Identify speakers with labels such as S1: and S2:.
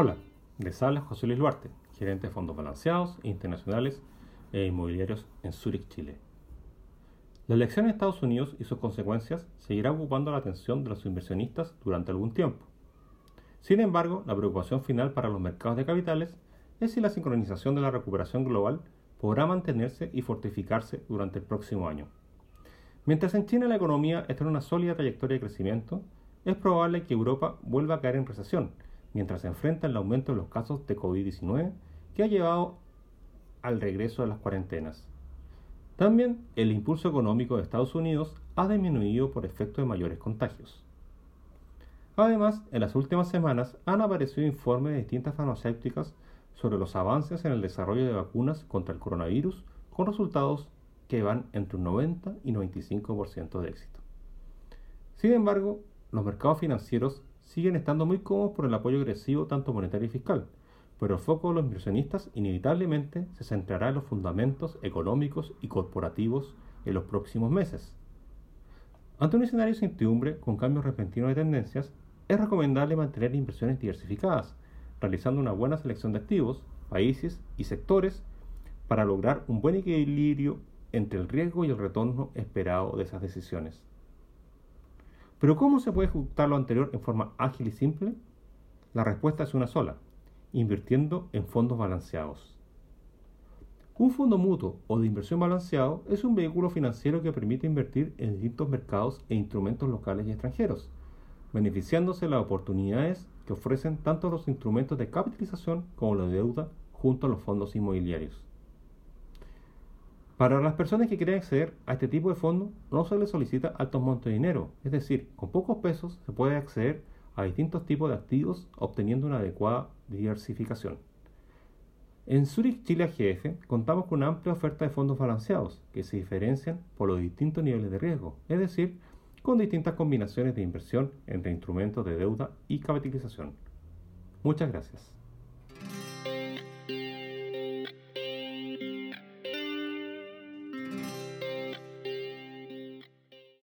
S1: Hola, les habla José Luis Duarte, gerente de fondos balanceados, internacionales e inmobiliarios en Zurich, Chile. La elección en Estados Unidos y sus consecuencias seguirá ocupando la atención de los inversionistas durante algún tiempo. Sin embargo, la preocupación final para los mercados de capitales es si la sincronización de la recuperación global podrá mantenerse y fortificarse durante el próximo año. Mientras en China la economía está en una sólida trayectoria de crecimiento, es probable que Europa vuelva a caer en recesión, mientras se enfrenta el aumento de los casos de COVID-19 que ha llevado al regreso de las cuarentenas. También el impulso económico de Estados Unidos ha disminuido por efecto de mayores contagios. Además, en las últimas semanas han aparecido informes de distintas farmacéuticas sobre los avances en el desarrollo de vacunas contra el coronavirus con resultados que van entre un 90 y 95% de éxito. Sin embargo, los mercados financieros siguen estando muy cómodos por el apoyo agresivo tanto monetario y fiscal, pero el foco de los inversionistas inevitablemente se centrará en los fundamentos económicos y corporativos en los próximos meses. Ante un escenario de incertidumbre con cambios repentinos de tendencias, es recomendable mantener inversiones diversificadas, realizando una buena selección de activos, países y sectores para lograr un buen equilibrio entre el riesgo y el retorno esperado de esas decisiones. Pero ¿cómo se puede ejecutar lo anterior en forma ágil y simple? La respuesta es una sola, invirtiendo en fondos balanceados. Un fondo mutuo o de inversión balanceado es un vehículo financiero que permite invertir en distintos mercados e instrumentos locales y extranjeros, beneficiándose de las oportunidades que ofrecen tanto los instrumentos de capitalización como la deuda junto a los fondos inmobiliarios. Para las personas que quieren acceder a este tipo de fondo, no se les solicita altos montos de dinero, es decir, con pocos pesos se puede acceder a distintos tipos de activos obteniendo una adecuada diversificación. En Zurich Chile AGF contamos con una amplia oferta de fondos balanceados que se diferencian por los distintos niveles de riesgo, es decir, con distintas combinaciones de inversión entre instrumentos de deuda y capitalización. Muchas gracias.